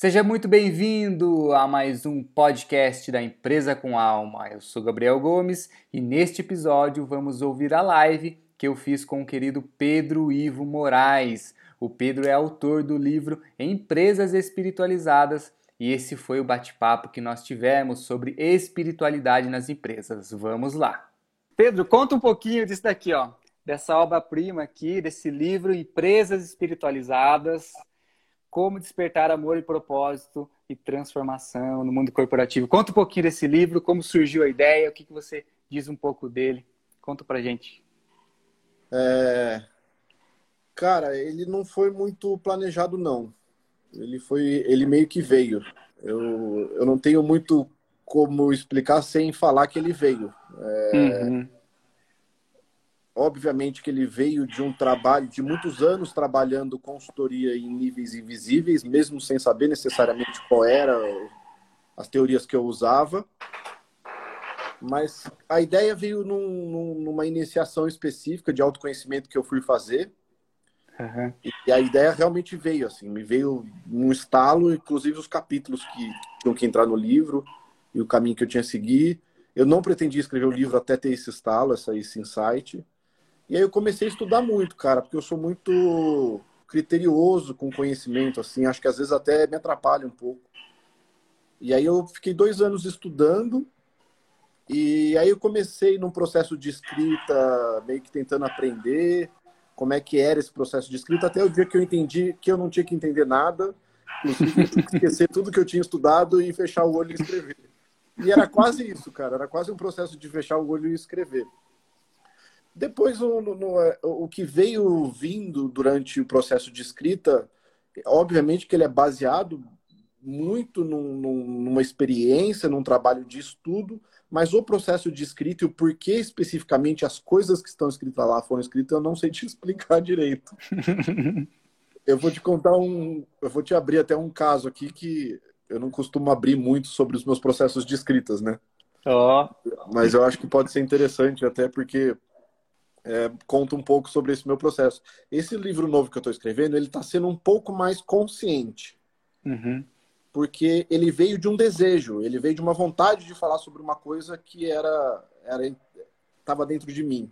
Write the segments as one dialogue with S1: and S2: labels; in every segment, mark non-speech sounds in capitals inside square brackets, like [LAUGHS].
S1: Seja muito bem-vindo a mais um podcast da Empresa com Alma. Eu sou Gabriel Gomes e neste episódio vamos ouvir a live que eu fiz com o querido Pedro Ivo Moraes. O Pedro é autor do livro Empresas Espiritualizadas e esse foi o bate-papo que nós tivemos sobre espiritualidade nas empresas. Vamos lá. Pedro, conta um pouquinho disso daqui, ó, dessa obra-prima aqui, desse livro Empresas Espiritualizadas como despertar amor e propósito e transformação no mundo corporativo. Conta um pouquinho desse livro, como surgiu a ideia, o que, que você diz um pouco dele. Conta pra gente.
S2: É... Cara, ele não foi muito planejado, não. Ele foi, ele meio que veio. Eu, eu não tenho muito como explicar sem falar que ele veio. É... Uhum Obviamente que ele veio de um trabalho de muitos anos trabalhando consultoria em níveis invisíveis, mesmo sem saber necessariamente qual era as teorias que eu usava. Mas a ideia veio num, numa iniciação específica de autoconhecimento que eu fui fazer. Uhum. E a ideia realmente veio, assim, me veio num estalo, inclusive os capítulos que tinham que entrar no livro e o caminho que eu tinha que seguir. Eu não pretendia escrever o livro até ter esse estalo, essa, esse insight. E aí eu comecei a estudar muito, cara, porque eu sou muito criterioso com conhecimento, assim, acho que às vezes até me atrapalha um pouco. E aí eu fiquei dois anos estudando, e aí eu comecei num processo de escrita, meio que tentando aprender como é que era esse processo de escrita, até o dia que eu entendi que eu não tinha que entender nada, esquecer [LAUGHS] tudo que eu tinha estudado e fechar o olho e escrever. E era quase isso, cara, era quase um processo de fechar o olho e escrever. Depois, o, no, é, o que veio vindo durante o processo de escrita, obviamente que ele é baseado muito num, numa experiência, num trabalho de estudo, mas o processo de escrita e o porquê especificamente as coisas que estão escritas lá foram escritas, eu não sei te [LAUGHS] explicar direito. eu vou te contar um. Eu vou te abrir até um caso aqui que eu não costumo abrir muito sobre os meus processos de escritas, né?
S1: Oh.
S2: Mas eu acho que pode ser interessante, até porque é, conta um pouco sobre esse meu processo. Esse livro novo que eu estou escrevendo, ele está sendo um pouco mais consciente. Uhum. Porque ele veio de um desejo, ele veio de uma vontade de falar sobre uma coisa que era estava dentro de mim.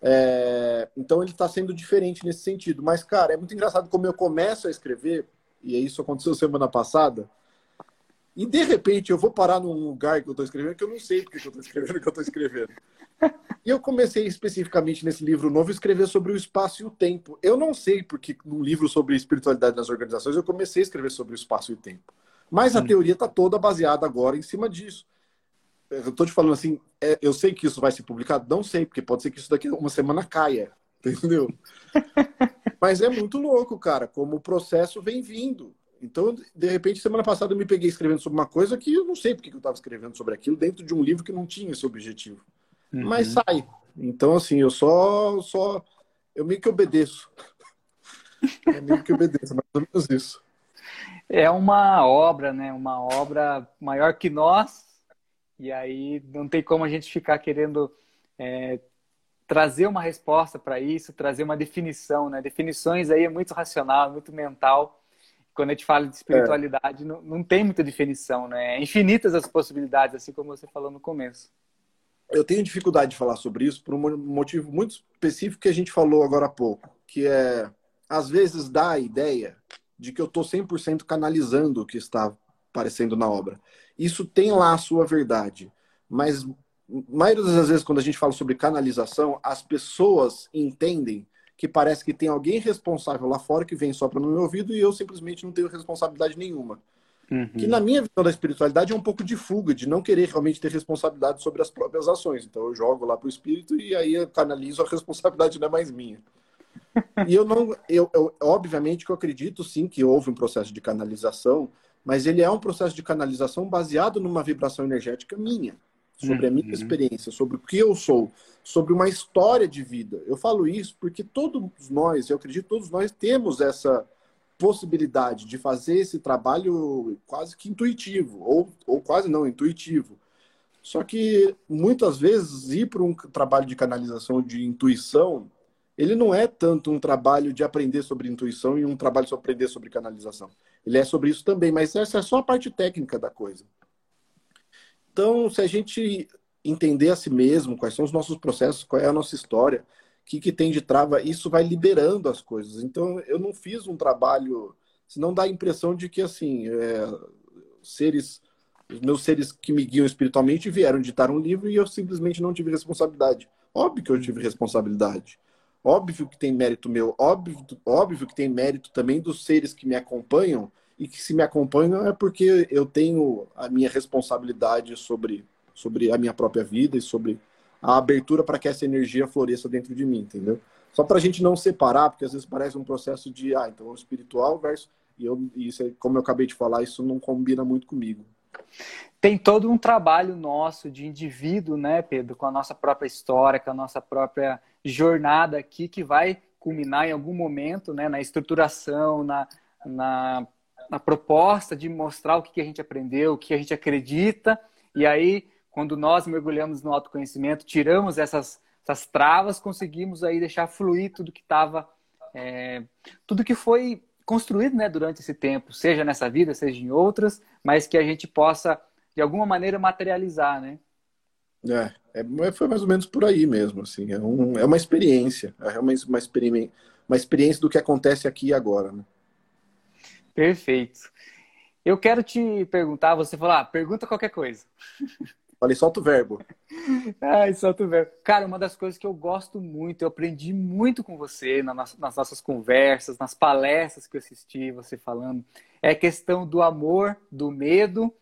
S2: É, então ele está sendo diferente nesse sentido. Mas, cara, é muito engraçado como eu começo a escrever, e isso aconteceu semana passada, e de repente eu vou parar num lugar que eu estou escrevendo que eu não sei porque que eu estou escrevendo o [LAUGHS] que eu estou escrevendo. E eu comecei especificamente nesse livro novo a escrever sobre o espaço e o tempo. Eu não sei porque num livro sobre espiritualidade nas organizações eu comecei a escrever sobre o espaço e o tempo. Mas a hum. teoria está toda baseada agora em cima disso. Eu estou te falando assim, é, eu sei que isso vai ser publicado? Não sei, porque pode ser que isso daqui uma semana caia. [LAUGHS] Entendeu? Mas é muito louco, cara, como o processo vem vindo. Então, de repente, semana passada eu me peguei escrevendo sobre uma coisa que eu não sei porque eu estava escrevendo sobre aquilo dentro de um livro que não tinha esse objetivo. Uhum. Mas sai. Então, assim, eu só, só. Eu meio que obedeço. [LAUGHS] é meio que obedeço, mais ou menos isso.
S1: É uma obra, né? Uma obra maior que nós. E aí não tem como a gente ficar querendo é, trazer uma resposta para isso, trazer uma definição, né? Definições aí é muito racional, muito mental quando a gente fala de espiritualidade, é. não, não tem muita definição, né? É infinitas as possibilidades, assim como você falou no começo.
S2: Eu tenho dificuldade de falar sobre isso por um motivo muito específico que a gente falou agora há pouco, que é, às vezes, dá a ideia de que eu estou 100% canalizando o que está aparecendo na obra. Isso tem lá a sua verdade, mas maioria das vezes, quando a gente fala sobre canalização, as pessoas entendem que parece que tem alguém responsável lá fora que vem só para no meu ouvido e eu simplesmente não tenho responsabilidade nenhuma. Uhum. Que na minha visão da espiritualidade é um pouco de fuga, de não querer realmente ter responsabilidade sobre as próprias ações. Então eu jogo lá para o espírito e aí eu canalizo a [LAUGHS] responsabilidade não é mais minha. e eu não, eu, eu, obviamente que eu acredito sim que houve um processo de canalização, mas ele é um processo de canalização baseado numa vibração energética minha sobre a minha uhum. experiência, sobre o que eu sou, sobre uma história de vida. Eu falo isso porque todos nós, eu acredito, todos nós temos essa possibilidade de fazer esse trabalho quase que intuitivo, ou, ou quase não intuitivo. Só que muitas vezes ir para um trabalho de canalização de intuição, ele não é tanto um trabalho de aprender sobre intuição e um trabalho sobre aprender sobre canalização. ele é sobre isso também, mas essa é só a parte técnica da coisa. Então, se a gente entender a si mesmo, quais são os nossos processos, qual é a nossa história, que, que tem de trava, isso vai liberando as coisas. Então, eu não fiz um trabalho, senão dá a impressão de que, assim, é, seres, os meus seres que me guiam espiritualmente vieram editar um livro e eu simplesmente não tive responsabilidade. Óbvio que eu tive responsabilidade. Óbvio que tem mérito meu, óbvio, óbvio que tem mérito também dos seres que me acompanham e que se me acompanham é porque eu tenho a minha responsabilidade sobre, sobre a minha própria vida e sobre a abertura para que essa energia floresça dentro de mim, entendeu? Só para a gente não separar, porque às vezes parece um processo de, ah, então o espiritual versus. E eu, isso, é, como eu acabei de falar, isso não combina muito comigo.
S1: Tem todo um trabalho nosso de indivíduo, né, Pedro, com a nossa própria história, com a nossa própria jornada aqui que vai culminar em algum momento né, na estruturação, na, na, na proposta de mostrar o que a gente aprendeu, o que a gente acredita. E aí, quando nós mergulhamos no autoconhecimento, tiramos essas, essas travas, conseguimos aí deixar fluir tudo que estava, é, tudo que foi construído né, durante esse tempo, seja nessa vida, seja em outras, mas que a gente possa, de alguma maneira, materializar, né?
S2: É, é, foi mais ou menos por aí mesmo, assim. É, um, é uma experiência, é uma, uma, experiência, uma experiência do que acontece aqui e agora, né?
S1: Perfeito. Eu quero te perguntar, você falou, ah, pergunta qualquer coisa. [LAUGHS]
S2: Falei, solta o verbo.
S1: Ai, solta o verbo. Cara, uma das coisas que eu gosto muito, eu aprendi muito com você nas, nossas conversas, nas palestras que eu assisti, você falando, é a questão do amor, do medo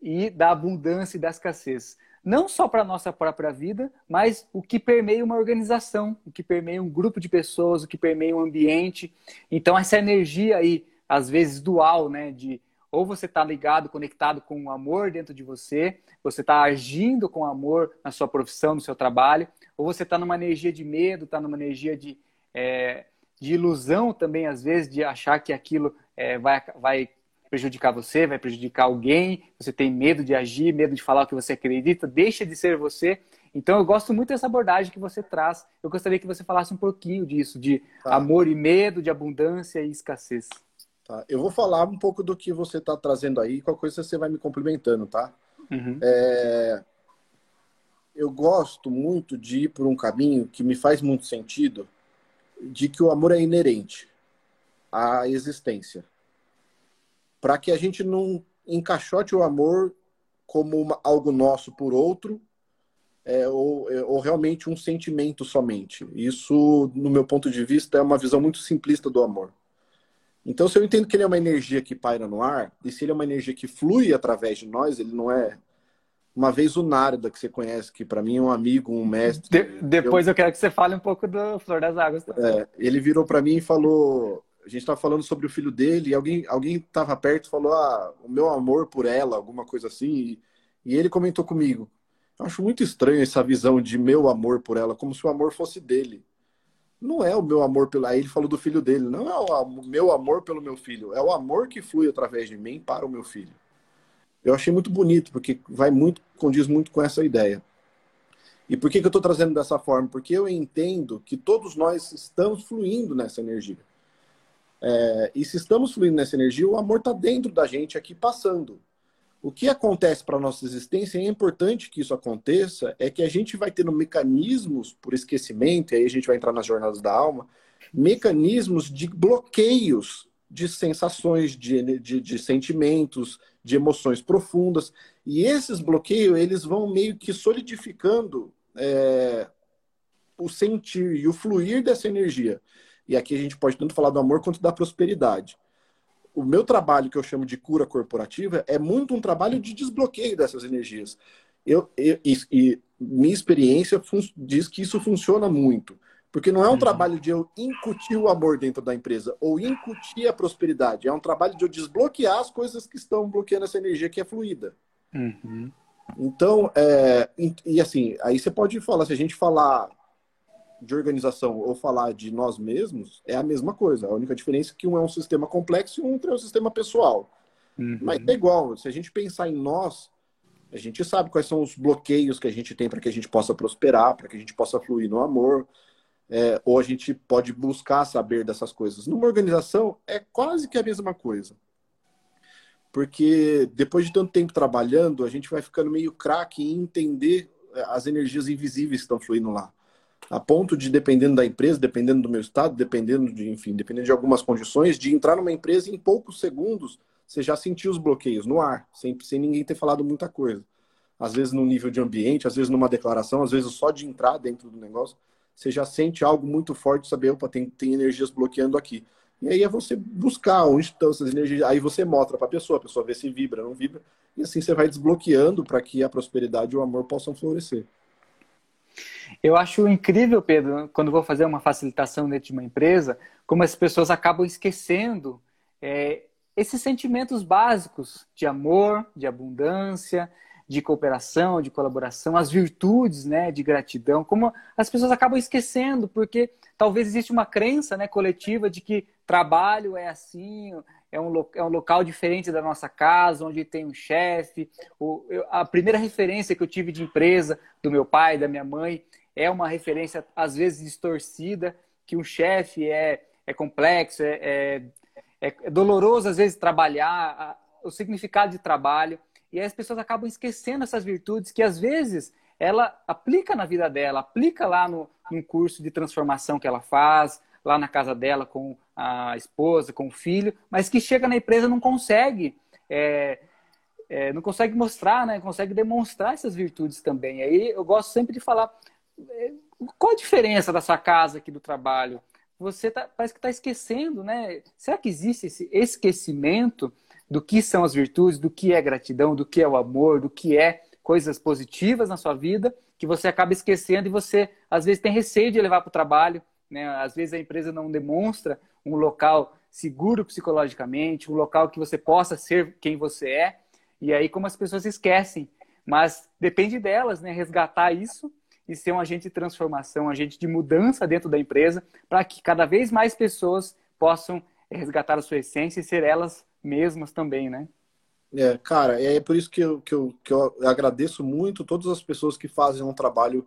S1: e da abundância e da escassez não só para a nossa própria vida, mas o que permeia uma organização, o que permeia um grupo de pessoas, o que permeia um ambiente. Então, essa energia aí, às vezes dual, né, de ou você está ligado, conectado com o amor dentro de você, você está agindo com amor na sua profissão, no seu trabalho, ou você está numa energia de medo, está numa energia de, é, de ilusão também, às vezes, de achar que aquilo é, vai, vai prejudicar você, vai prejudicar alguém, você tem medo de agir, medo de falar o que você acredita, deixa de ser você. Então eu gosto muito dessa abordagem que você traz. Eu gostaria que você falasse um pouquinho disso, de tá. amor e medo, de abundância e escassez.
S2: Tá. Eu vou falar um pouco do que você está trazendo aí, qualquer coisa você vai me complementando, tá? Uhum. É... Eu gosto muito de ir por um caminho que me faz muito sentido, de que o amor é inerente à existência para que a gente não encaixote o amor como uma, algo nosso por outro, é, ou, é, ou, realmente um sentimento somente. Isso, no meu ponto de vista, é uma visão muito simplista do amor. Então, se eu entendo que ele é uma energia que paira no ar, e se ele é uma energia que flui através de nós, ele não é. Uma vez o Narda, que você conhece, que para mim é um amigo, um mestre.
S1: De, depois eu... eu... quero que você fale um pouco do Flor das Águas.
S2: É, ele virou para mim e falou: a gente estava falando sobre o filho dele e alguém alguém estava perto e falou ah, o meu amor por ela, alguma coisa assim, e, e ele comentou comigo. Eu acho muito estranho essa visão de meu amor por ela, como se o amor fosse dele. Não é o meu amor pelo. Aí ele falou do filho dele. Não é o meu amor pelo meu filho. É o amor que flui através de mim para o meu filho. Eu achei muito bonito, porque vai muito, condiz muito com essa ideia. E por que, que eu estou trazendo dessa forma? Porque eu entendo que todos nós estamos fluindo nessa energia. É, e se estamos fluindo nessa energia, o amor está dentro da gente aqui passando. O que acontece para a nossa existência, e é importante que isso aconteça, é que a gente vai tendo mecanismos por esquecimento, e aí a gente vai entrar nas jornadas da alma, mecanismos de bloqueios de sensações, de, de, de sentimentos, de emoções profundas. E esses bloqueios, eles vão meio que solidificando é, o sentir e o fluir dessa energia. E aqui a gente pode tanto falar do amor quanto da prosperidade. O meu trabalho, que eu chamo de cura corporativa, é muito um trabalho de desbloqueio dessas energias. Eu, eu e, e, minha experiência diz que isso funciona muito. Porque não é um uhum. trabalho de eu incutir o amor dentro da empresa ou incutir a prosperidade. É um trabalho de eu desbloquear as coisas que estão bloqueando essa energia que é fluida. Uhum. Então, é, e, e, assim, aí você pode falar, se a gente falar de organização ou falar de nós mesmos é a mesma coisa. A única diferença é que um é um sistema complexo e um outro é um sistema pessoal. Uhum. Mas é igual. Se a gente pensar em nós, a gente sabe quais são os bloqueios que a gente tem para que a gente possa prosperar, para que a gente possa fluir no amor. É, ou a gente pode buscar saber dessas coisas. Numa organização, é quase que a mesma coisa. porque depois de tanto tempo trabalhando, a gente vai ficando meio craque em entender é, as energias invisíveis que estão fluindo lá. A ponto de, dependendo da empresa, dependendo do meu estado, dependendo de, enfim, dependendo de algumas condições, de entrar numa empresa e em poucos segundos você já sentiu os bloqueios no ar, sem, sem ninguém ter falado muita coisa. Às vezes no nível de ambiente, às vezes numa declaração, às vezes só de entrar dentro do negócio, você já sente algo muito forte, saber, opa, tem, tem energias bloqueando aqui. E aí é você buscar onde estão essas energias. Aí você mostra para a pessoa, a pessoa vê se vibra, não vibra. E assim você vai desbloqueando para que a prosperidade e o amor possam florescer.
S1: Eu acho incrível, Pedro, quando vou fazer uma facilitação dentro de uma empresa, como as pessoas acabam esquecendo é, esses sentimentos básicos de amor, de abundância, de cooperação, de colaboração, as virtudes, né, de gratidão, como as pessoas acabam esquecendo, porque talvez existe uma crença, né, coletiva de que trabalho é assim, é um, é um local diferente da nossa casa, onde tem um chefe. A primeira referência que eu tive de empresa do meu pai, da minha mãe, é uma referência às vezes distorcida, que um chefe é, é complexo, é, é, é doloroso às vezes trabalhar, o significado de trabalho. E aí as pessoas acabam esquecendo essas virtudes que às vezes ela aplica na vida dela, aplica lá no, num curso de transformação que ela faz, lá na casa dela com a esposa, com o filho, mas que chega na empresa não consegue, é, é, não consegue mostrar, né? Consegue demonstrar essas virtudes também. Aí eu gosto sempre de falar é, qual a diferença da sua casa aqui do trabalho. Você tá, parece que está esquecendo, né? Será que existe esse esquecimento do que são as virtudes, do que é gratidão, do que é o amor, do que é coisas positivas na sua vida, que você acaba esquecendo e você, às vezes, tem receio de levar para o trabalho. Né? Às vezes a empresa não demonstra um local seguro psicologicamente, um local que você possa ser quem você é. E aí, como as pessoas esquecem. Mas depende delas, né? Resgatar isso e ser um agente de transformação, um agente de mudança dentro da empresa, para que cada vez mais pessoas possam resgatar a sua essência e ser elas mesmas também, né?
S2: É, cara, é por isso que eu, que, eu, que eu agradeço muito todas as pessoas que fazem um trabalho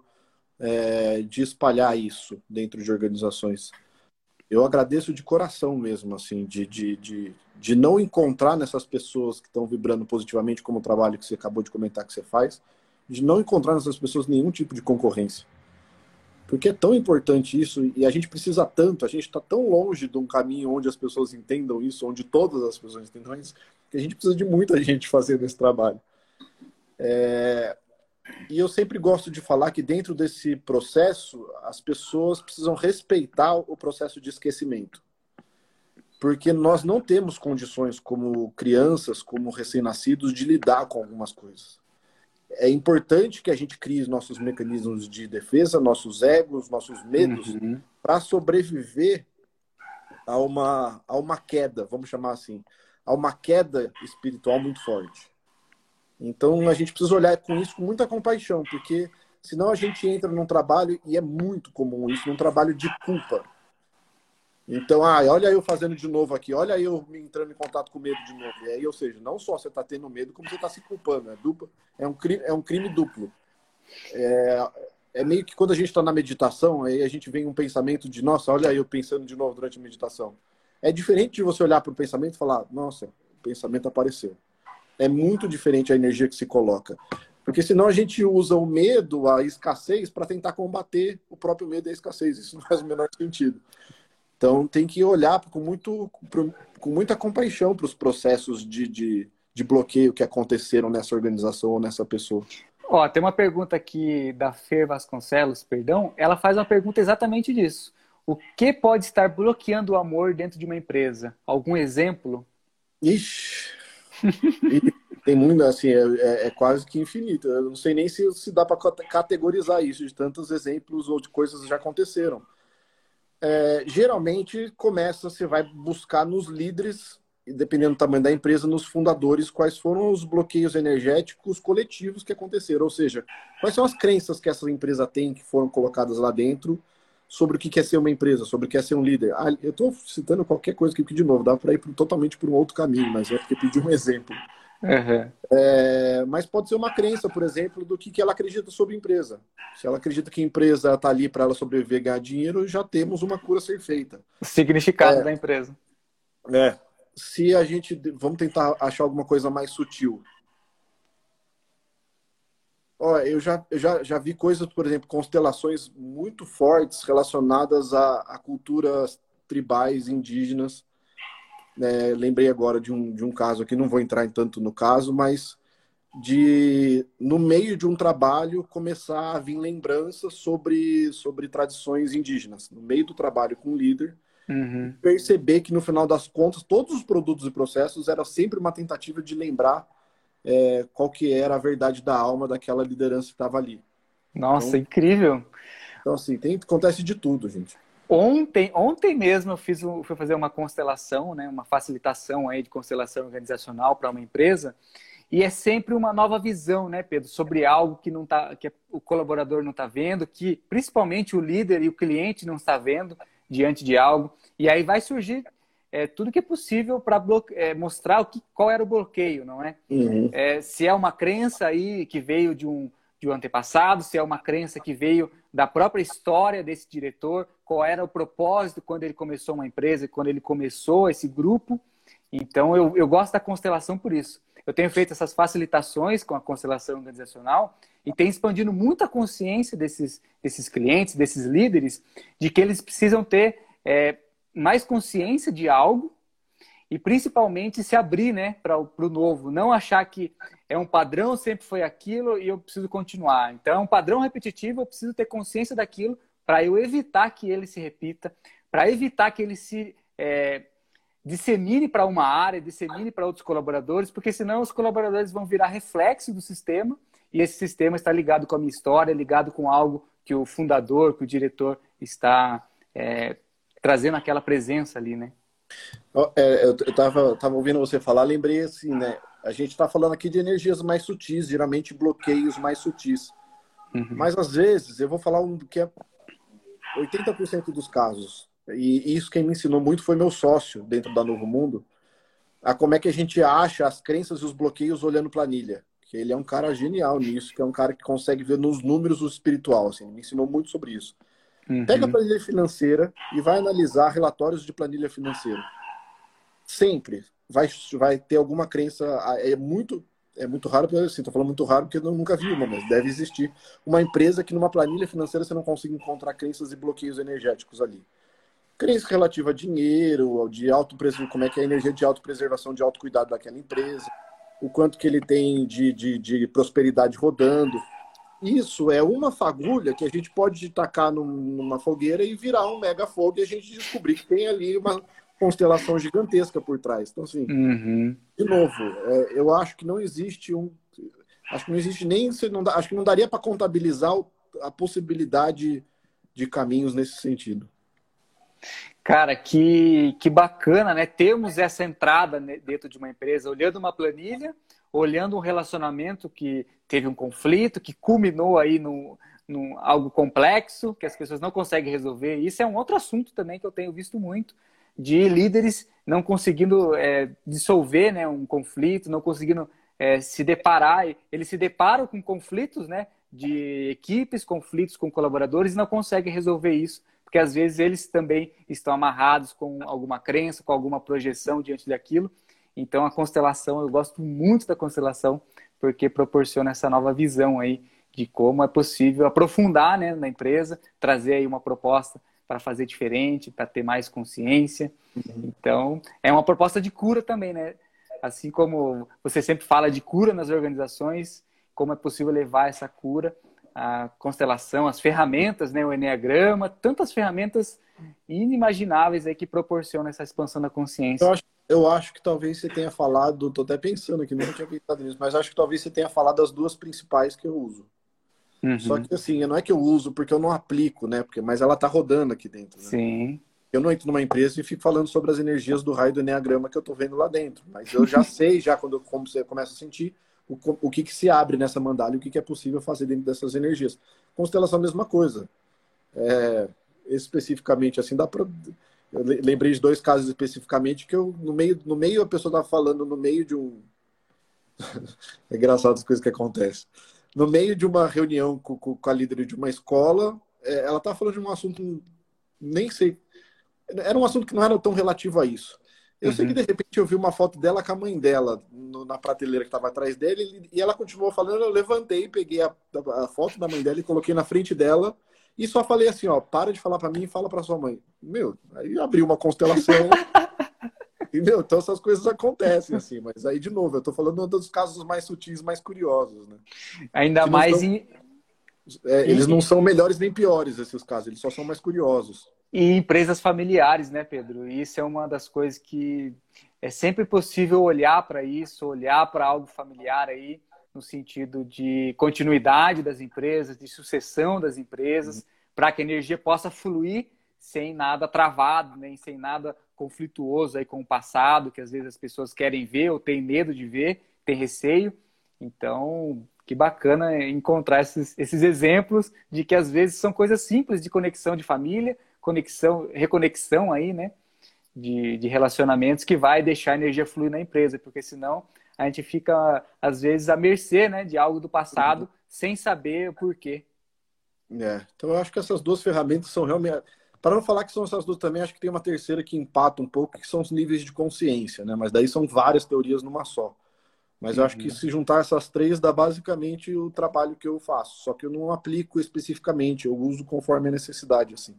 S2: é, de espalhar isso dentro de organizações. Eu agradeço de coração mesmo, assim, de, de, de, de não encontrar nessas pessoas que estão vibrando positivamente, como o trabalho que você acabou de comentar que você faz, de não encontrar nessas pessoas nenhum tipo de concorrência. Porque é tão importante isso e a gente precisa tanto, a gente está tão longe de um caminho onde as pessoas entendam isso, onde todas as pessoas entendam isso, que a gente precisa de muita [LAUGHS] gente fazendo esse trabalho. É... E eu sempre gosto de falar que dentro desse processo, as pessoas precisam respeitar o processo de esquecimento. Porque nós não temos condições, como crianças, como recém-nascidos, de lidar com algumas coisas é importante que a gente crie nossos mecanismos de defesa, nossos egos, nossos medos, uhum. para sobreviver a uma, a uma queda, vamos chamar assim, a uma queda espiritual muito forte. Então a gente precisa olhar com isso com muita compaixão, porque senão a gente entra num trabalho, e é muito comum isso, num trabalho de culpa então, ah, olha eu fazendo de novo aqui, olha eu me entrando em contato com medo de novo. E aí, ou seja, não só você está tendo medo, como você está se culpando. É, duplo, é, um crime, é um crime duplo. É, é meio que quando a gente está na meditação, aí a gente vem um pensamento de, nossa, olha eu pensando de novo durante a meditação. É diferente de você olhar para o pensamento e falar, nossa, o pensamento apareceu. É muito diferente a energia que se coloca. Porque senão a gente usa o medo, a escassez, para tentar combater o próprio medo e a escassez. Isso não [LAUGHS] faz o menor sentido. Então tem que olhar com, muito, com muita compaixão para os processos de, de, de, bloqueio que aconteceram nessa organização ou nessa pessoa.
S1: Ó, tem uma pergunta aqui da Fer Vasconcelos, perdão. Ela faz uma pergunta exatamente disso. O que pode estar bloqueando o amor dentro de uma empresa? Algum exemplo?
S2: Ixi, [LAUGHS] tem muito, assim, é, é, é, quase que infinito. Eu não sei nem se, se dá para categorizar isso, de tantos exemplos ou de coisas que já aconteceram é, geralmente começa, você vai buscar nos líderes, dependendo do tamanho da empresa, nos fundadores, quais foram os bloqueios energéticos coletivos que aconteceram. Ou seja, quais são as crenças que essa empresa tem que foram colocadas lá dentro sobre o que é ser uma empresa, sobre o que é ser um líder. Ah, eu estou citando qualquer coisa aqui, de novo, dá para ir totalmente por um outro caminho, mas é porque pedi um exemplo. Uhum. É, mas pode ser uma crença, por exemplo, do que, que ela acredita sobre a empresa. Se ela acredita que a empresa está ali para ela sobreviver ganhar dinheiro, já temos uma cura a ser feita.
S1: O significado é, da empresa.
S2: É. se a gente. Vamos tentar achar alguma coisa mais sutil. Ó, eu já, eu já, já vi coisas, por exemplo, constelações muito fortes relacionadas a, a culturas tribais indígenas. É, lembrei agora de um, de um caso aqui, não vou entrar em tanto no caso, mas de, no meio de um trabalho, começar a vir lembranças sobre, sobre tradições indígenas. No meio do trabalho com o líder, uhum. perceber que, no final das contas, todos os produtos e processos era sempre uma tentativa de lembrar é, qual que era a verdade da alma daquela liderança que estava ali.
S1: Nossa, então, incrível!
S2: Então, assim, tem, acontece de tudo, gente.
S1: Ontem, ontem mesmo eu fiz fui fazer uma constelação, né, uma facilitação aí de constelação organizacional para uma empresa, e é sempre uma nova visão, né, Pedro, sobre algo que não tá, que o colaborador não está vendo, que principalmente o líder e o cliente não está vendo diante de algo. E aí vai surgir é, tudo que é possível para é, mostrar o que, qual era o bloqueio, não é? Uhum. é? Se é uma crença aí que veio de um, de um antepassado, se é uma crença que veio da própria história desse diretor, qual era o propósito quando ele começou uma empresa, quando ele começou esse grupo. Então, eu, eu gosto da constelação por isso. Eu tenho feito essas facilitações com a constelação organizacional e tem expandido muito a consciência desses, desses clientes, desses líderes, de que eles precisam ter é, mais consciência de algo e principalmente se abrir né, para o novo. Não achar que é um padrão, sempre foi aquilo e eu preciso continuar. Então, é um padrão repetitivo, eu preciso ter consciência daquilo para eu evitar que ele se repita, para evitar que ele se. É, dissemine para uma área, dissemine para outros colaboradores, porque senão os colaboradores vão virar reflexo do sistema e esse sistema está ligado com a minha história, ligado com algo que o fundador, que o diretor está é, trazendo aquela presença ali, né?
S2: É, eu estava tava ouvindo você falar, lembrei assim, né? A gente está falando aqui de energias mais sutis, geralmente bloqueios mais sutis. Uhum. Mas às vezes, eu vou falar um que é 80% dos casos, e isso quem me ensinou muito foi meu sócio dentro da Novo Mundo, a como é que a gente acha as crenças e os bloqueios olhando planilha. Que ele é um cara genial nisso, que é um cara que consegue ver nos números o espiritual, assim, me ensinou muito sobre isso. Uhum. Pega a planilha financeira e vai analisar relatórios de planilha financeira. Sempre vai, vai ter alguma crença, é muito é muito raro, assim, tô falando muito raro porque eu nunca vi uma, mas deve existir uma empresa que numa planilha financeira você não consiga encontrar crenças e bloqueios energéticos ali crença relativa a dinheiro, de autopreservação, como é que é a energia de autopreservação, de autocuidado daquela empresa, o quanto que ele tem de, de, de prosperidade rodando. Isso é uma fagulha que a gente pode tacar numa fogueira e virar um mega fogo e a gente descobrir que tem ali uma constelação gigantesca por trás. Então, assim, uhum. de novo, é, eu acho que não existe um. Acho que não existe nem. Não, acho que não daria para contabilizar a possibilidade de caminhos nesse sentido.
S1: Cara, que, que bacana, né? Termos essa entrada dentro de uma empresa, olhando uma planilha, olhando um relacionamento que teve um conflito, que culminou aí no, no algo complexo, que as pessoas não conseguem resolver. Isso é um outro assunto também que eu tenho visto muito, de líderes não conseguindo é, dissolver né, um conflito, não conseguindo é, se deparar. Eles se deparam com conflitos né, de equipes, conflitos com colaboradores e não conseguem resolver isso porque às vezes eles também estão amarrados com alguma crença, com alguma projeção diante daquilo. Então a constelação, eu gosto muito da constelação, porque proporciona essa nova visão aí de como é possível aprofundar né, na empresa, trazer aí uma proposta para fazer diferente, para ter mais consciência. Uhum. Então, é uma proposta de cura também, né? Assim como você sempre fala de cura nas organizações, como é possível levar essa cura a constelação, as ferramentas, né, o Enneagrama, tantas ferramentas inimagináveis aí que proporcionam essa expansão da consciência.
S2: Eu acho, eu acho que talvez você tenha falado, tô até pensando aqui, não tinha pensado nisso, mas acho que talvez você tenha falado das duas principais que eu uso. Uhum. Só que assim, não é que eu uso porque eu não aplico, né? Porque, mas ela tá rodando aqui dentro. Né?
S1: Sim.
S2: Eu não entro numa empresa e fico falando sobre as energias do raio do Enneagrama que eu tô vendo lá dentro. Mas eu já [LAUGHS] sei, já quando como você começa a sentir, o, o que, que se abre nessa mandala e o que, que é possível fazer dentro dessas energias. Constelação, a mesma coisa. É, especificamente, assim, dá para. Eu lembrei de dois casos especificamente que eu, no meio, no meio a pessoa estava falando no meio de um. [LAUGHS] é engraçado as coisas que acontecem. No meio de uma reunião com, com a líder de uma escola, é, ela estava falando de um assunto, nem sei. Era um assunto que não era tão relativo a isso. Eu uhum. sei que de repente eu vi uma foto dela com a mãe dela no, na prateleira que estava atrás dele e ela continuou falando. Eu levantei, peguei a, a, foto da mãe dela e coloquei na frente dela e só falei assim: ó, para de falar para mim e fala para sua mãe. Meu, aí abriu uma constelação. [LAUGHS] Entendeu? Então essas coisas acontecem, assim, mas aí, de novo, eu tô falando dos casos mais sutis, mais curiosos, né?
S1: Ainda que mais em.
S2: É, eles não são melhores nem piores, esses casos, eles só são mais curiosos.
S1: E empresas familiares, né, Pedro? Isso é uma das coisas que é sempre possível olhar para isso, olhar para algo familiar aí, no sentido de continuidade das empresas, de sucessão das empresas, uhum. para que a energia possa fluir sem nada travado, nem sem nada conflituoso aí com o passado, que às vezes as pessoas querem ver ou têm medo de ver, têm receio. Então, que bacana encontrar esses, esses exemplos de que às vezes são coisas simples de conexão de família, conexão, reconexão aí, né? De, de relacionamentos que vai deixar a energia fluir na empresa, porque senão a gente fica, às vezes, à mercê né, de algo do passado uhum. sem saber o porquê.
S2: É, então eu acho que essas duas ferramentas são realmente. Para não falar que são essas duas também, acho que tem uma terceira que empata um pouco, que são os níveis de consciência, né? Mas daí são várias teorias numa só. Mas eu acho que uhum. se juntar essas três dá basicamente o trabalho que eu faço. Só que eu não aplico especificamente, eu uso conforme a necessidade, assim.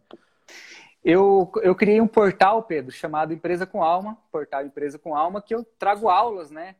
S1: Eu, eu criei um portal, Pedro, chamado Empresa com Alma, portal Empresa com Alma, que eu trago aulas, né,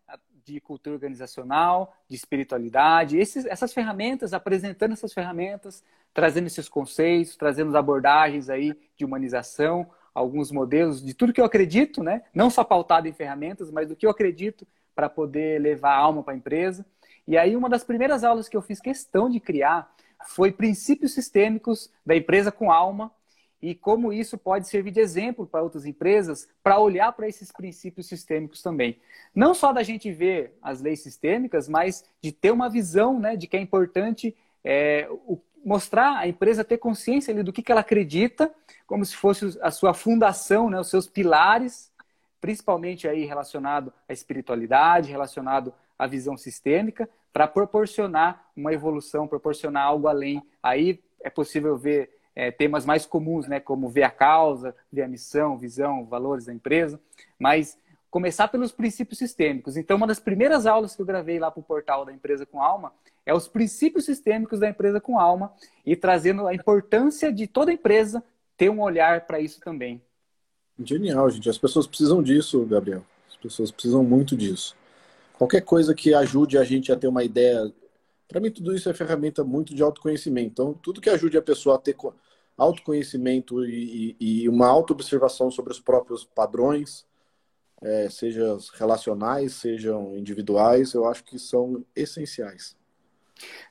S1: de cultura organizacional, de espiritualidade, esses, essas ferramentas, apresentando essas ferramentas, trazendo esses conceitos, trazendo abordagens aí de humanização, alguns modelos de tudo que eu acredito, né, não só pautado em ferramentas, mas do que eu acredito para poder levar a alma para a empresa. E aí uma das primeiras aulas que eu fiz questão de criar foi princípios sistêmicos da empresa com alma e como isso pode servir de exemplo para outras empresas para olhar para esses princípios sistêmicos também. Não só da gente ver as leis sistêmicas, mas de ter uma visão né, de que é importante é, o, mostrar a empresa ter consciência ali do que, que ela acredita, como se fosse a sua fundação, né, os seus pilares, principalmente aí relacionado à espiritualidade, relacionado à visão sistêmica, para proporcionar uma evolução, proporcionar algo além. Aí é possível ver é, temas mais comuns, né, como ver a causa, ver a missão, visão, valores da empresa, mas começar pelos princípios sistêmicos. Então, uma das primeiras aulas que eu gravei lá para o portal da Empresa com Alma é os princípios sistêmicos da empresa com alma e trazendo a importância de toda empresa ter um olhar para isso também.
S2: Genial, gente. As pessoas precisam disso, Gabriel. As pessoas precisam muito disso. Qualquer coisa que ajude a gente a ter uma ideia. Para mim, tudo isso é ferramenta muito de autoconhecimento. Então, tudo que ajude a pessoa a ter autoconhecimento e, e, uma autoobservação sobre os próprios padrões, é, sejam relacionais, sejam individuais, eu acho que são essenciais.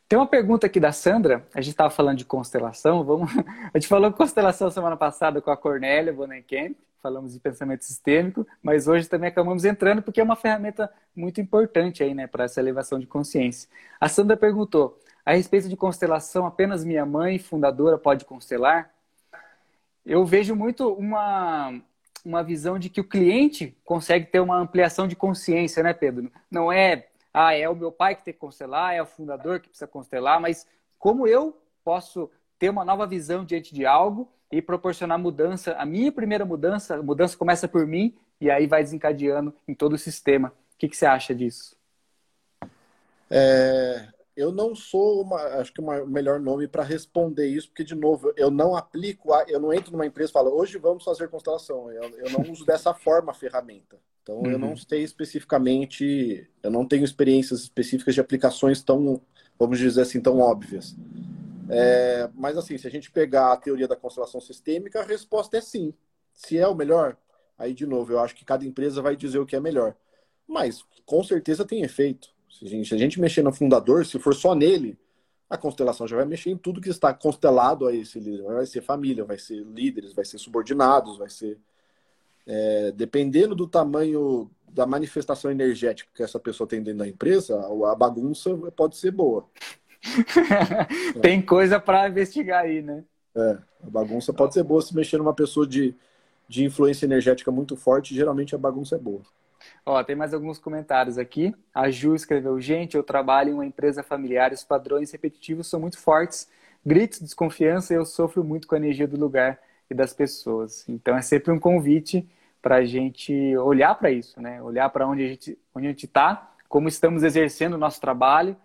S1: Tem uma pergunta aqui da Sandra, a gente estava falando de constelação, vamos... [LAUGHS] a gente falou constelação semana passada com a Cornélia Bonenkamp, falamos de pensamento sistêmico, mas hoje também acabamos entrando porque é uma ferramenta muito importante aí, né, para essa elevação de consciência. A Sandra perguntou: a respeito de constelação, apenas minha mãe, fundadora, pode constelar? Eu vejo muito uma, uma visão de que o cliente consegue ter uma ampliação de consciência, né, Pedro? Não é, ah, é o meu pai que tem que constelar, é o fundador que precisa constelar, mas como eu posso ter uma nova visão diante de algo e proporcionar mudança. A minha primeira mudança, a mudança começa por mim e aí vai desencadeando em todo o sistema. O que, que você acha disso?
S2: É, eu não sou, uma, acho que o melhor nome para responder isso, porque, de novo, eu não aplico, a, eu não entro numa empresa e falo, hoje vamos fazer constelação. Eu, eu não uso dessa forma a ferramenta. Então, uhum. eu não uhum. sei especificamente, eu não tenho experiências específicas de aplicações tão, vamos dizer assim, tão óbvias. É, mas, assim, se a gente pegar a teoria da constelação sistêmica, a resposta é sim. Se é o melhor, aí, de novo, eu acho que cada empresa vai dizer o que é melhor. Mas, com certeza, tem efeito. Se a, gente, se a gente mexer no fundador, se for só nele, a constelação já vai mexer em tudo que está constelado a esse líder. Vai ser família, vai ser líderes, vai ser subordinados, vai ser. É, dependendo do tamanho da manifestação energética que essa pessoa tem dentro da empresa, a bagunça pode ser boa. [LAUGHS]
S1: tem coisa para investigar aí, né?
S2: É, a bagunça pode ser boa se mexer numa pessoa de, de influência energética muito forte, geralmente a bagunça é boa.
S1: Ó, tem mais alguns comentários aqui. A Ju escreveu: Gente, eu trabalho em uma empresa familiar, os padrões repetitivos são muito fortes, gritos, desconfiança, e eu sofro muito com a energia do lugar e das pessoas. Então é sempre um convite para a gente olhar para isso, né? Olhar para onde a gente onde a gente está, como estamos exercendo o nosso trabalho,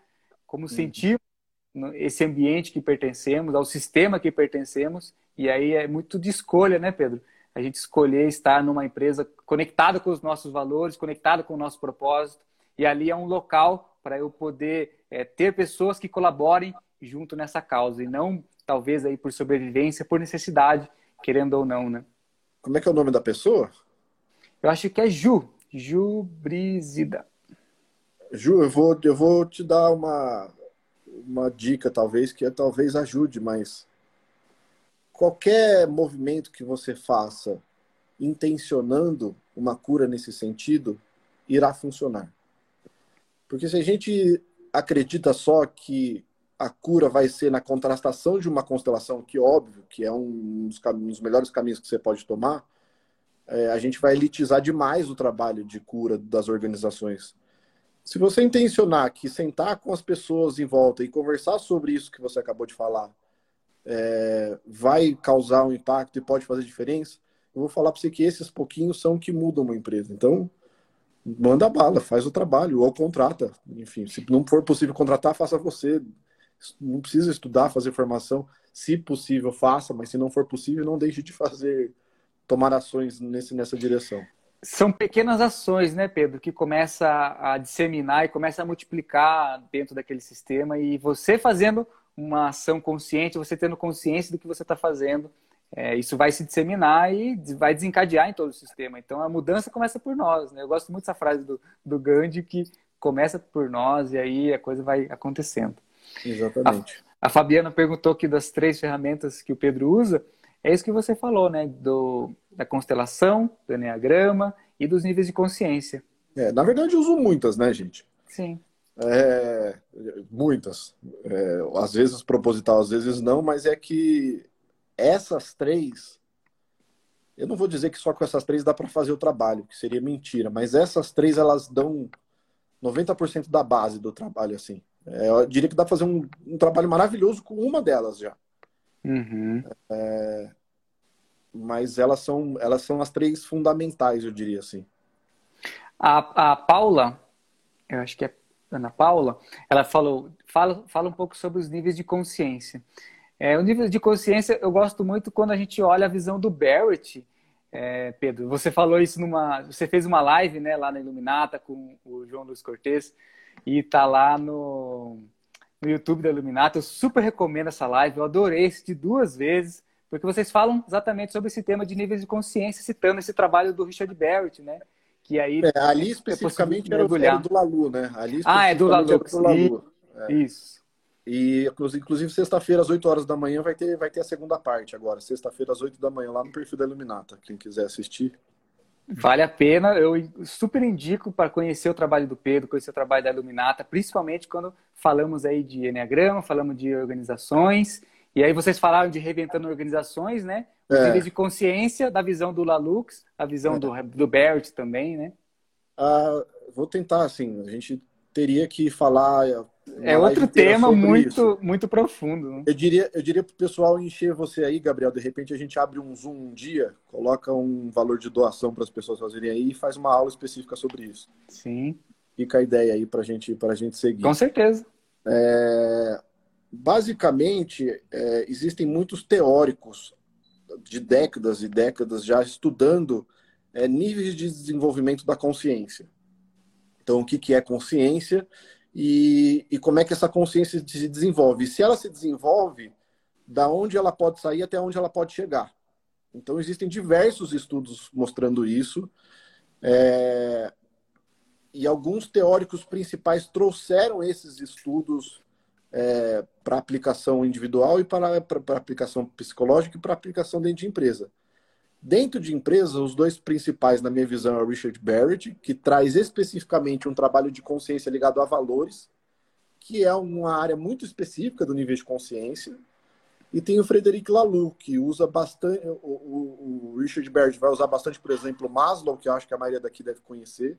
S1: como uhum. sentimos esse ambiente que pertencemos, ao sistema que pertencemos. E aí é muito de escolha, né, Pedro? A gente escolher estar numa empresa conectada com os nossos valores, conectada com o nosso propósito. E ali é um local para eu poder é, ter pessoas que colaborem junto nessa causa e não talvez aí por sobrevivência, por necessidade, querendo ou não, né?
S2: Como é que é o nome da pessoa?
S1: Eu acho que é Ju, Ju Brizida.
S2: Ju, eu vou, eu vou te dar uma, uma dica, talvez, que é, talvez ajude, mas qualquer movimento que você faça intencionando uma cura nesse sentido, irá funcionar. Porque se a gente acredita só que a cura vai ser na contrastação de uma constelação, que óbvio que é um dos, um dos melhores caminhos que você pode tomar, é, a gente vai elitizar demais o trabalho de cura das organizações. Se você intencionar que sentar com as pessoas em volta e conversar sobre isso que você acabou de falar é, vai causar um impacto e pode fazer diferença, eu vou falar para você que esses pouquinhos são que mudam uma empresa. Então, manda bala, faz o trabalho, ou contrata. Enfim, se não for possível contratar, faça você não precisa estudar, fazer formação. Se possível, faça, mas se não for possível, não deixe de fazer, tomar ações nesse, nessa direção.
S1: São pequenas ações, né, Pedro, que começa a disseminar e começa a multiplicar dentro daquele sistema e você fazendo uma ação consciente, você tendo consciência do que você está fazendo, é, isso vai se disseminar e vai desencadear em todo o sistema. Então a mudança começa por nós, né? Eu gosto muito dessa frase do, do Gandhi que começa por nós e aí a coisa vai acontecendo.
S2: Exatamente.
S1: A, a, Fabiana perguntou aqui das três ferramentas que o Pedro usa. É isso que você falou, né? Do, da constelação, do Enneagrama e dos níveis de consciência.
S2: É, na verdade, eu uso muitas, né, gente?
S1: Sim.
S2: É, muitas. É, às vezes proposital, às vezes não, mas é que essas três. Eu não vou dizer que só com essas três dá para fazer o trabalho, que seria mentira, mas essas três elas dão 90% da base do trabalho, assim. É, eu diria que dá para fazer um, um, trabalho maravilhoso com uma delas já.
S1: Uhum.
S2: É, mas elas são, elas são as três fundamentais, eu diria assim.
S1: A, a Paula, eu acho que é Ana Paula, ela falou, fala, fala um pouco sobre os níveis de consciência. É, o nível de consciência eu gosto muito quando a gente olha a visão do Barrett, é, Pedro. Você falou isso numa, você fez uma live, né, lá na Iluminata com o João Luiz Cortes e tá lá no, no YouTube da Iluminata. Eu super recomendo essa live, eu adorei de duas vezes, porque vocês falam exatamente sobre esse tema de níveis de consciência, citando esse trabalho do Richard Barrett, né?
S2: Que aí é, ali especificamente era, era, do Lalu, né?
S1: Ali ah, é do Lalu. Do Lalu.
S2: É. Isso. E inclusive sexta-feira às 8 horas da manhã vai ter vai ter a segunda parte agora, sexta-feira às 8 da manhã lá no perfil da Iluminata, quem quiser assistir.
S1: Vale a pena, eu super indico para conhecer o trabalho do Pedro, conhecer o trabalho da Iluminata, principalmente quando falamos aí de Enneagrama, falamos de organizações, e aí vocês falaram de reventando organizações, né? Os é. níveis de consciência, da visão do Lalux, a visão é. do, do Barrett também, né?
S2: Ah, vou tentar, assim, a gente teria que falar
S1: é outro tema muito, muito profundo. Né?
S2: Eu diria, eu diria para o pessoal encher você aí, Gabriel. De repente a gente abre um Zoom um dia, coloca um valor de doação para as pessoas fazerem aí e faz uma aula específica sobre isso.
S1: Sim.
S2: Fica a ideia aí para gente, a gente seguir.
S1: Com certeza.
S2: É, basicamente, é, existem muitos teóricos de décadas e décadas já estudando é, níveis de desenvolvimento da consciência. Então, o que, que é consciência? e, e como é que essa consciência se desenvolve. E se ela se desenvolve, da onde ela pode sair até onde ela pode chegar. Então, existem diversos estudos mostrando isso. É... E alguns teóricos principais trouxeram esses estudos é, para aplicação individual e para, para, aplicação psicológica e para aplicação dentro de empresa. Dentro de empresa, os dois principais, na minha visão, é o Richard Barrett, que traz especificamente um trabalho de consciência ligado a valores, que é uma área muito específica do nível de consciência. E tem o Frederic Laloux, que usa bastante. O, o, o Richard Barrett vai usar bastante, por exemplo, Maslow, que eu acho que a maioria daqui deve conhecer.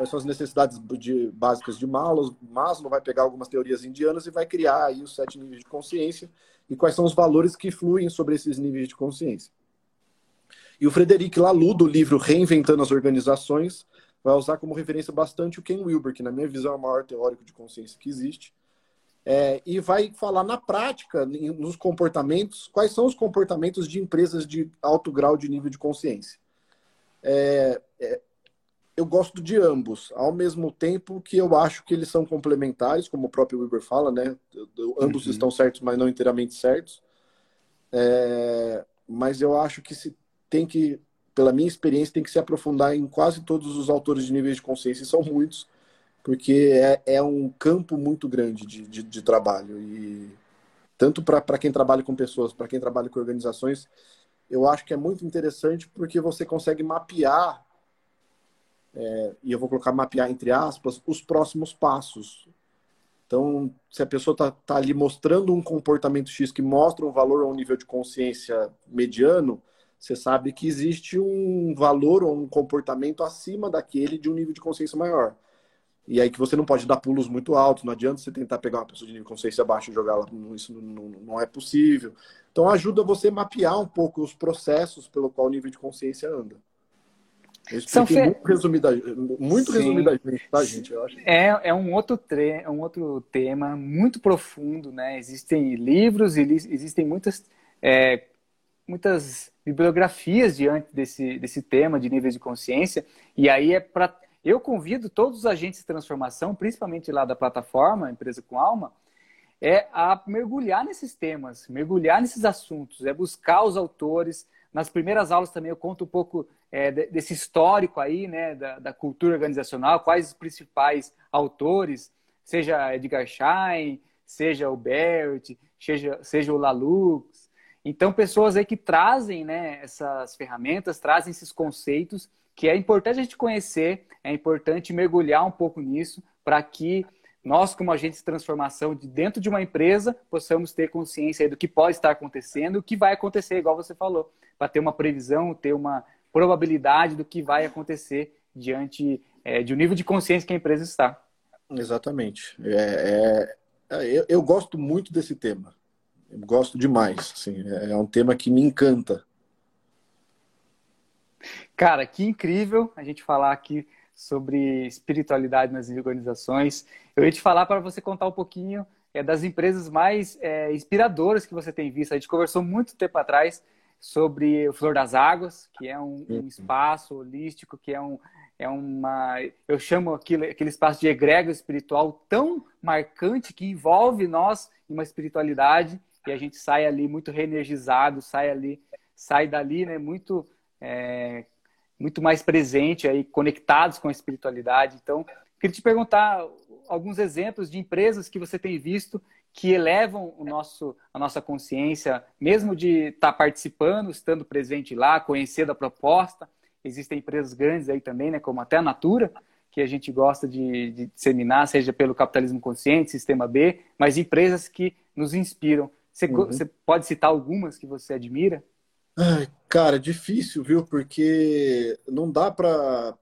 S2: Quais são as necessidades de, básicas de Maslow? Maslow vai pegar algumas teorias indianas e vai criar aí os sete níveis de consciência e quais são os valores que fluem sobre esses níveis de consciência. E o Frederic Laloux, do livro Reinventando as Organizações, vai usar como referência bastante o Ken Wilber, que na minha visão é o maior teórico de consciência que existe, é, e vai falar na prática, nos comportamentos, quais são os comportamentos de empresas de alto grau de nível de consciência. É, é, eu gosto de ambos, ao mesmo tempo que eu acho que eles são complementares, como o próprio Wilber fala, né? Ambos uhum. estão certos, mas não inteiramente certos. É, mas eu acho que se tem que, pela minha experiência, tem que se aprofundar em quase todos os autores de níveis de consciência, e são muitos, porque é, é um campo muito grande de, de, de trabalho. E tanto para quem trabalha com pessoas, para quem trabalha com organizações, eu acho que é muito interessante porque você consegue mapear é, e eu vou colocar mapear entre aspas, os próximos passos. Então, se a pessoa está tá ali mostrando um comportamento X que mostra um valor ou um nível de consciência mediano, você sabe que existe um valor ou um comportamento acima daquele de um nível de consciência maior. E aí que você não pode dar pulos muito altos, não adianta você tentar pegar uma pessoa de nível de consciência baixo e jogar lá, isso não, não é possível. Então ajuda você a mapear um pouco os processos pelo qual o nível de consciência anda. São fe... muito resumidamente, muito resumidamente, tá, gente? Eu acho.
S1: É, é, um outro tre... é um outro tema muito profundo, né? Existem livros, existem muitas, é, muitas bibliografias diante desse, desse tema de níveis de consciência, e aí é para. Eu convido todos os agentes de transformação, principalmente lá da plataforma Empresa com Alma, é a mergulhar nesses temas, mergulhar nesses assuntos, é buscar os autores. Nas primeiras aulas também eu conto um pouco é, desse histórico aí, né, da, da, cultura organizacional, quais os principais autores, seja Edgar Schein, seja o Bert, seja, seja o Lalux. Então, pessoas aí que trazem né, essas ferramentas, trazem esses conceitos, que é importante a gente conhecer, é importante mergulhar um pouco nisso, para que nós, como agentes de transformação de dentro de uma empresa, possamos ter consciência do que pode estar acontecendo, o que vai acontecer, igual você falou, para ter uma previsão, ter uma probabilidade do que vai acontecer diante é, de um nível de consciência que a empresa está.
S2: Exatamente. É, é, é eu, eu, gosto muito desse tema. Eu gosto demais. Assim, é, é um tema que me encanta.
S1: Cara, que incrível a gente falar aqui sobre espiritualidade nas organizações. Eu ia te falar para você contar um pouquinho é, das empresas mais é, inspiradoras que você tem visto. A gente conversou muito tempo atrás sobre o Flor das Águas, que é um, um espaço holístico, que é, um, é uma. Eu chamo aquele, aquele espaço de egrégor espiritual tão marcante que envolve nós em uma espiritualidade e a gente sai ali muito reenergizado, sai ali, sai dali, né, muito. É, muito mais presente aí, conectados com a espiritualidade. Então, queria te perguntar alguns exemplos de empresas que você tem visto que elevam o nosso, a nossa consciência, mesmo de estar tá participando, estando presente lá, conhecendo a proposta. Existem empresas grandes aí também, né, como até a Natura, que a gente gosta de, de disseminar, seja pelo capitalismo consciente, sistema B, mas empresas que nos inspiram. Você, uhum. você pode citar algumas que você admira?
S2: Ai, cara, difícil, viu? Porque não dá para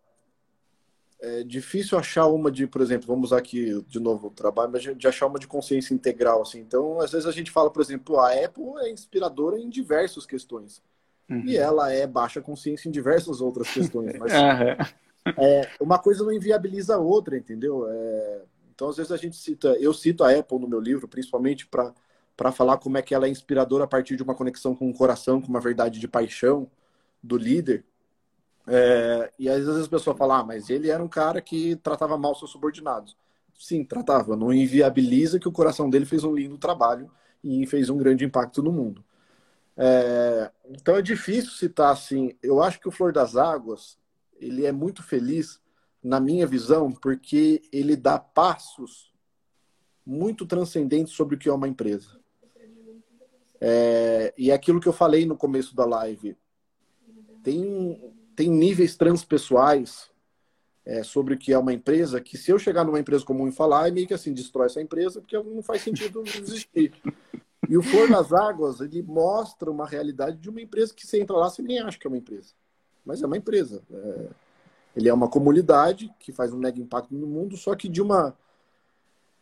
S2: é difícil achar uma de, por exemplo, vamos usar aqui de novo o trabalho, mas de achar uma de consciência integral, assim. Então, às vezes a gente fala, por exemplo, a Apple é inspiradora em diversas questões. Uhum. E ela é baixa consciência em diversas outras questões. Mas uhum. [LAUGHS] [LAUGHS] é, uma coisa não inviabiliza a outra, entendeu? É, então, às vezes a gente cita, eu cito a Apple no meu livro, principalmente para para falar como é que ela é inspiradora a partir de uma conexão com o coração, com uma verdade de paixão do líder. É, e às vezes a pessoa fala, ah, mas ele era um cara que tratava mal seus subordinados. Sim, tratava. Não inviabiliza que o coração dele fez um lindo trabalho e fez um grande impacto no mundo. É, então é difícil citar assim. Eu acho que o Flor das Águas ele é muito feliz, na minha visão, porque ele dá passos muito transcendentes sobre o que é uma empresa. É, e é aquilo que eu falei no começo da live. Tem tem níveis transpessoais é, sobre o que é uma empresa, que se eu chegar numa empresa comum e falar, é meio que assim, destrói essa empresa, porque não faz sentido [LAUGHS] existir. E o Flor das Águas, ele mostra uma realidade de uma empresa que você entra lá, você nem acha que é uma empresa. Mas é uma empresa. É... Ele é uma comunidade que faz um mega impacto no mundo, só que de uma,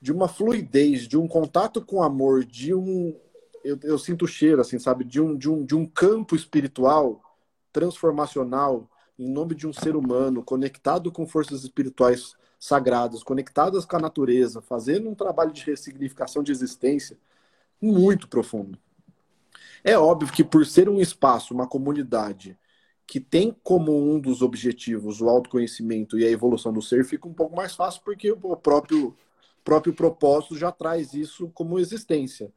S2: de uma fluidez, de um contato com amor, de um... Eu, eu sinto o cheiro, assim, sabe? De um, de, um, de um campo espiritual transformacional em nome de um ser humano conectado com forças espirituais sagradas, conectadas com a natureza, fazendo um trabalho de ressignificação de existência muito profundo. É óbvio que por ser um espaço, uma comunidade que tem como um dos objetivos o autoconhecimento e a evolução do ser, fica um pouco mais fácil porque o próprio próprio propósito já traz isso como existência.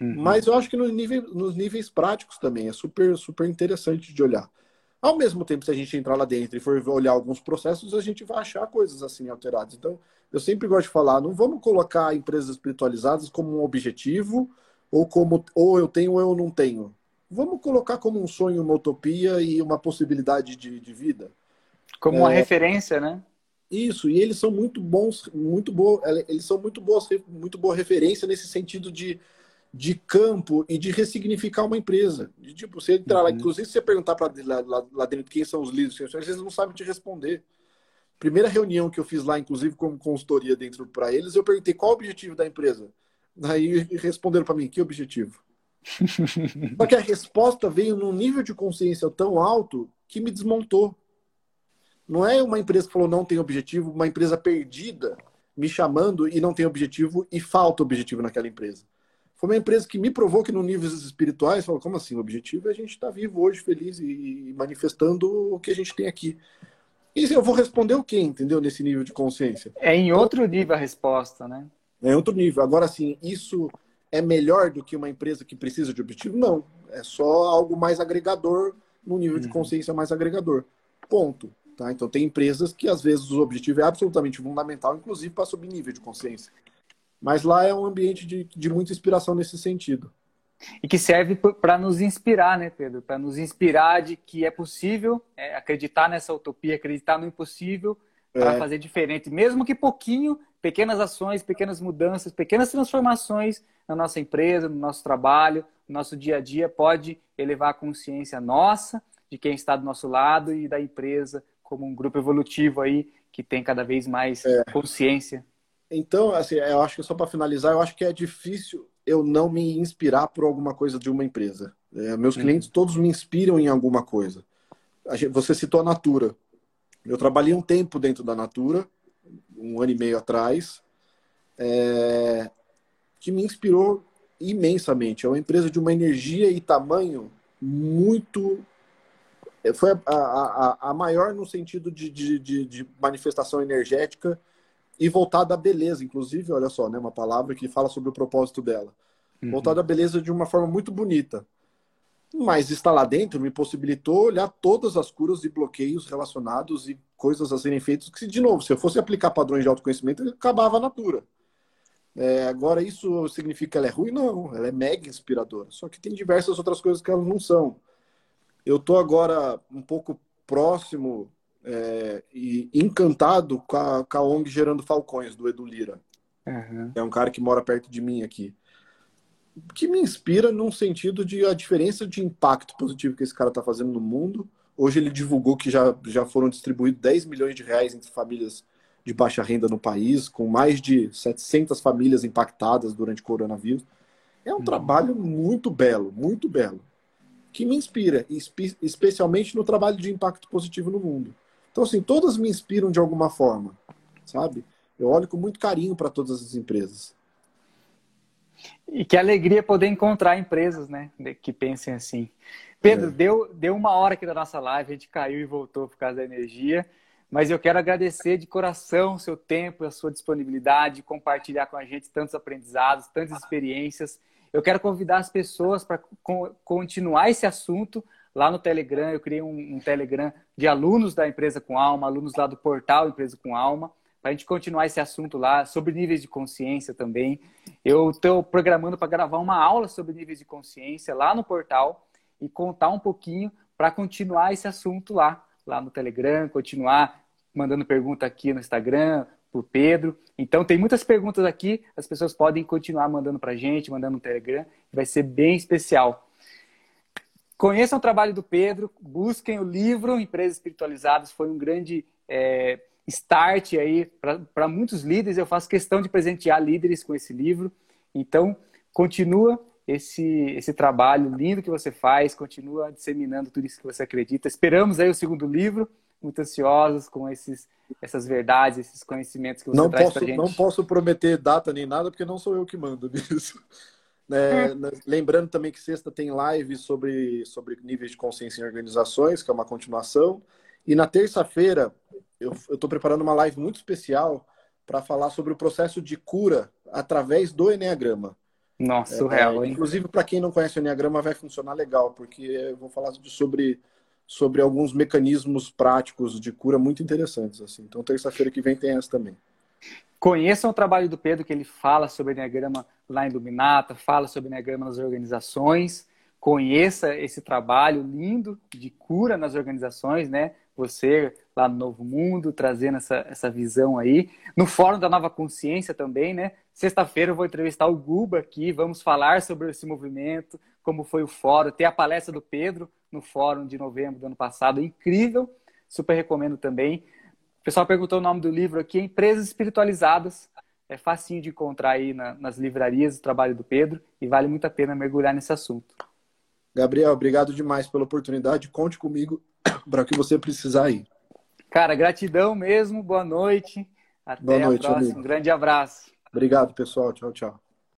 S2: Uhum. Mas eu acho que no nível, nos níveis práticos também é super super interessante de olhar. Ao mesmo tempo, se a gente entrar lá dentro e for olhar alguns processos, a gente vai achar coisas assim alteradas. Então, eu sempre gosto de falar, não vamos colocar empresas espiritualizadas como um objetivo ou como ou eu tenho ou eu não tenho. Vamos colocar como um sonho, uma utopia e uma possibilidade de, de vida.
S1: Como uma é, referência, né?
S2: Isso, e eles são muito bons, muito boa, eles são muito boas, muito boa referência nesse sentido de de campo e de ressignificar uma empresa. De, tipo, você entrar uhum. lá, inclusive, se você perguntar para lá, lá, lá, dentro quem são os líderes, eles não sabem te responder. Primeira reunião que eu fiz lá, inclusive como consultoria dentro para eles, eu perguntei qual o objetivo da empresa. Aí responderam para mim, que objetivo? [LAUGHS] Só que a resposta veio num nível de consciência tão alto que me desmontou. Não é uma empresa que falou não tem objetivo, uma empresa perdida me chamando e não tem objetivo e falta objetivo naquela empresa. Foi uma empresa que me provou que no níveis espirituais, como assim? O objetivo é a gente estar tá vivo hoje, feliz e manifestando o que a gente tem aqui. E eu vou responder o quê, entendeu? Nesse nível de consciência.
S1: É em outro nível a resposta, né?
S2: É em outro nível. Agora, assim, isso é melhor do que uma empresa que precisa de objetivo? Não. É só algo mais agregador, no nível de uhum. consciência mais agregador. Ponto. Tá? Então, tem empresas que, às vezes, o objetivo é absolutamente fundamental, inclusive para subir nível de consciência. Mas lá é um ambiente de, de muita inspiração nesse sentido.
S1: E que serve para nos inspirar, né, Pedro? Para nos inspirar de que é possível é, acreditar nessa utopia, acreditar no impossível para é. fazer diferente, mesmo que pouquinho, pequenas ações, pequenas mudanças, pequenas transformações na nossa empresa, no nosso trabalho, no nosso dia a dia, pode elevar a consciência nossa, de quem está do nosso lado e da empresa como um grupo evolutivo aí que tem cada vez mais é. consciência
S2: então, assim, eu acho que só para finalizar, eu acho que é difícil eu não me inspirar por alguma coisa de uma empresa. É, meus uhum. clientes todos me inspiram em alguma coisa. Gente, você citou a Natura. Eu trabalhei um tempo dentro da Natura, um ano e meio atrás, é, que me inspirou imensamente. É uma empresa de uma energia e tamanho muito. É, foi a, a, a maior no sentido de, de, de, de manifestação energética e voltada à beleza, inclusive, olha só, né, uma palavra que fala sobre o propósito dela. Uhum. Voltada à beleza de uma forma muito bonita. Mas estar lá dentro me possibilitou olhar todas as curas e bloqueios relacionados e coisas a serem feitas que, de novo, se eu fosse aplicar padrões de autoconhecimento, acabava a natura. É, agora, isso significa que ela é ruim? Não, ela é mega inspiradora. Só que tem diversas outras coisas que elas não são. Eu estou agora um pouco próximo é, e encantado com a, com a ONG Gerando Falcões, do Edu Lira. Uhum. É um cara que mora perto de mim aqui. Que me inspira num sentido de a diferença de impacto positivo que esse cara está fazendo no mundo. Hoje ele divulgou que já, já foram distribuídos 10 milhões de reais entre famílias de baixa renda no país, com mais de 700 famílias impactadas durante o coronavírus. É um uhum. trabalho muito belo, muito belo, que me inspira, espe especialmente no trabalho de impacto positivo no mundo. Então, assim, todas me inspiram de alguma forma, sabe? Eu olho com muito carinho para todas as empresas.
S1: E que alegria poder encontrar empresas, né, que pensem assim. Pedro, é. deu, deu uma hora aqui da nossa live, a gente caiu e voltou por causa da energia, mas eu quero agradecer de coração o seu tempo, a sua disponibilidade, compartilhar com a gente tantos aprendizados, tantas experiências. Eu quero convidar as pessoas para continuar esse assunto lá no Telegram. Eu criei um, um, Telegram de alunos da Empresa com Alma, alunos lá do portal Empresa com Alma, para a gente continuar esse assunto lá, sobre níveis de consciência também. Eu estou programando para gravar uma aula sobre níveis de consciência lá no portal e contar um pouquinho para continuar esse assunto lá, lá no Telegram, continuar mandando pergunta aqui no Instagram, para o Pedro. Então, tem muitas perguntas aqui, as pessoas podem continuar mandando para a gente, mandando no Telegram, vai ser bem especial. Conheçam o trabalho do Pedro, busquem o livro Empresas Espiritualizadas, foi um grande é, start aí para muitos líderes. Eu faço questão de presentear líderes com esse livro. Então, continua esse, esse trabalho lindo que você faz, continua disseminando tudo isso que você acredita. Esperamos aí o segundo livro, muito ansiosos com esses, essas verdades, esses conhecimentos que você
S2: não
S1: traz
S2: para
S1: gente.
S2: Não posso prometer data nem nada, porque não sou eu que mando [LAUGHS] nisso. É, é. Lembrando também que sexta tem live sobre, sobre níveis de consciência em organizações, que é uma continuação. E na terça-feira eu estou preparando uma live muito especial para falar sobre o processo de cura através do Enneagrama.
S1: Nossa,
S2: é, Inclusive, para quem não conhece o Enneagrama, vai funcionar legal, porque eu vou falar sobre, sobre alguns mecanismos práticos de cura muito interessantes. Assim. Então, terça-feira que vem tem essa também.
S1: Conheçam o trabalho do Pedro, que ele fala sobre Enneagrama lá em Luminata, fala sobre Enneagrama nas organizações. Conheça esse trabalho lindo de cura nas organizações, né? Você lá no Novo Mundo, trazendo essa, essa visão aí. No Fórum da Nova Consciência também, né? Sexta-feira eu vou entrevistar o Guba aqui, vamos falar sobre esse movimento, como foi o fórum. Tem a palestra do Pedro no fórum de novembro do ano passado, incrível, super recomendo também. O pessoal perguntou o nome do livro aqui, Empresas Espiritualizadas. É facinho de encontrar aí na, nas livrarias o trabalho do Pedro e vale muito a pena mergulhar nesse assunto.
S2: Gabriel, obrigado demais pela oportunidade. Conte comigo [COUGHS] para o que você precisar aí.
S1: Cara, gratidão mesmo. Boa noite. Até Boa noite, a próxima. Amigo. Um grande abraço.
S2: Obrigado, pessoal. Tchau, tchau.